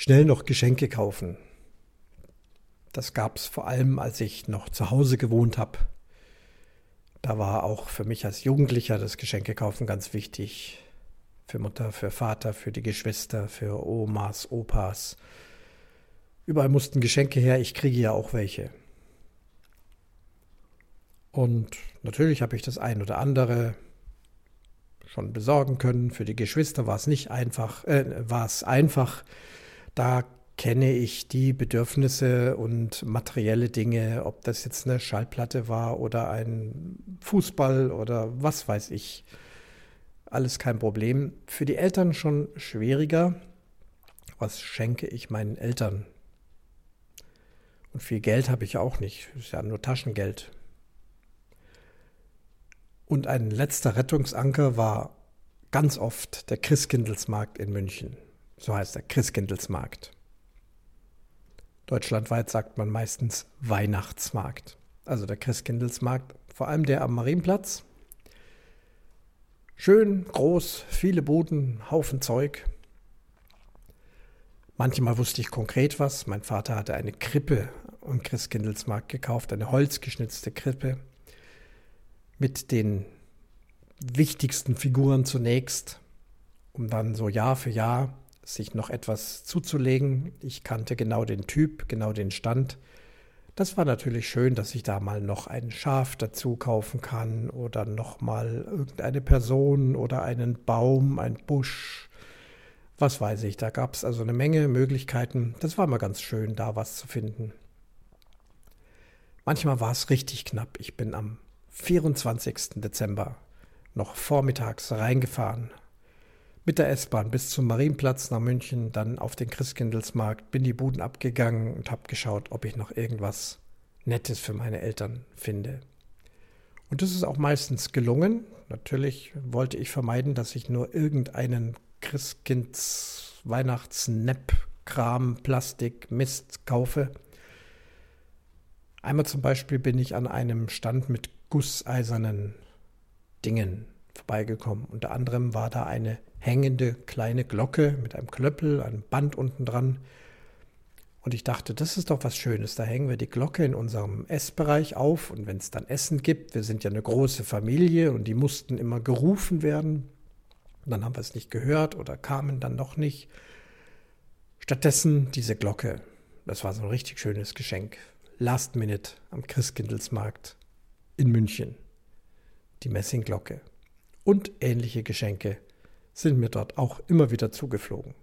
schnell noch Geschenke kaufen. Das gab es vor allem, als ich noch zu Hause gewohnt habe. Da war auch für mich als Jugendlicher das Geschenkekaufen ganz wichtig. Für Mutter, für Vater, für die Geschwister, für Omas, Opas. Überall mussten Geschenke her, ich kriege ja auch welche. Und natürlich habe ich das ein oder andere schon besorgen können. Für die Geschwister war es nicht einfach, äh, war es einfach. Da kenne ich die Bedürfnisse und materielle Dinge, ob das jetzt eine Schallplatte war oder ein Fußball oder was weiß ich. Alles kein Problem. Für die Eltern schon schwieriger. Was schenke ich meinen Eltern? Und viel Geld habe ich auch nicht. Ist ja nur Taschengeld. Und ein letzter Rettungsanker war ganz oft der Christkindlesmarkt in München. So heißt der Christkindlesmarkt. Deutschlandweit sagt man meistens Weihnachtsmarkt. Also der Christkindlesmarkt, vor allem der am Marienplatz. Schön, groß, viele Buden, Haufen Zeug. Manchmal wusste ich konkret was. Mein Vater hatte eine Krippe am Christkindlesmarkt gekauft, eine holzgeschnitzte Krippe mit den wichtigsten Figuren zunächst, um dann so Jahr für Jahr sich noch etwas zuzulegen. Ich kannte genau den Typ, genau den Stand. Das war natürlich schön, dass ich da mal noch ein Schaf dazu kaufen kann oder noch mal irgendeine Person oder einen Baum, ein Busch. Was weiß ich, da gab es also eine Menge Möglichkeiten. Das war immer ganz schön, da was zu finden. Manchmal war es richtig knapp. Ich bin am 24. Dezember noch vormittags reingefahren. Mit der S-Bahn bis zum Marienplatz nach München, dann auf den Christkindlesmarkt, bin die Buden abgegangen und habe geschaut, ob ich noch irgendwas Nettes für meine Eltern finde. Und das ist auch meistens gelungen. Natürlich wollte ich vermeiden, dass ich nur irgendeinen Christkinds Weihnachtsnepp Kram, Plastik, Mist kaufe. Einmal zum Beispiel bin ich an einem Stand mit gusseisernen Dingen vorbeigekommen. Unter anderem war da eine hängende kleine Glocke mit einem Klöppel, einem Band unten dran. Und ich dachte, das ist doch was Schönes. Da hängen wir die Glocke in unserem Essbereich auf. Und wenn es dann Essen gibt, wir sind ja eine große Familie und die mussten immer gerufen werden. Und dann haben wir es nicht gehört oder kamen dann noch nicht. Stattdessen diese Glocke. Das war so ein richtig schönes Geschenk. Last Minute am Christkindlesmarkt in München. Die Messingglocke und ähnliche Geschenke sind mir dort auch immer wieder zugeflogen.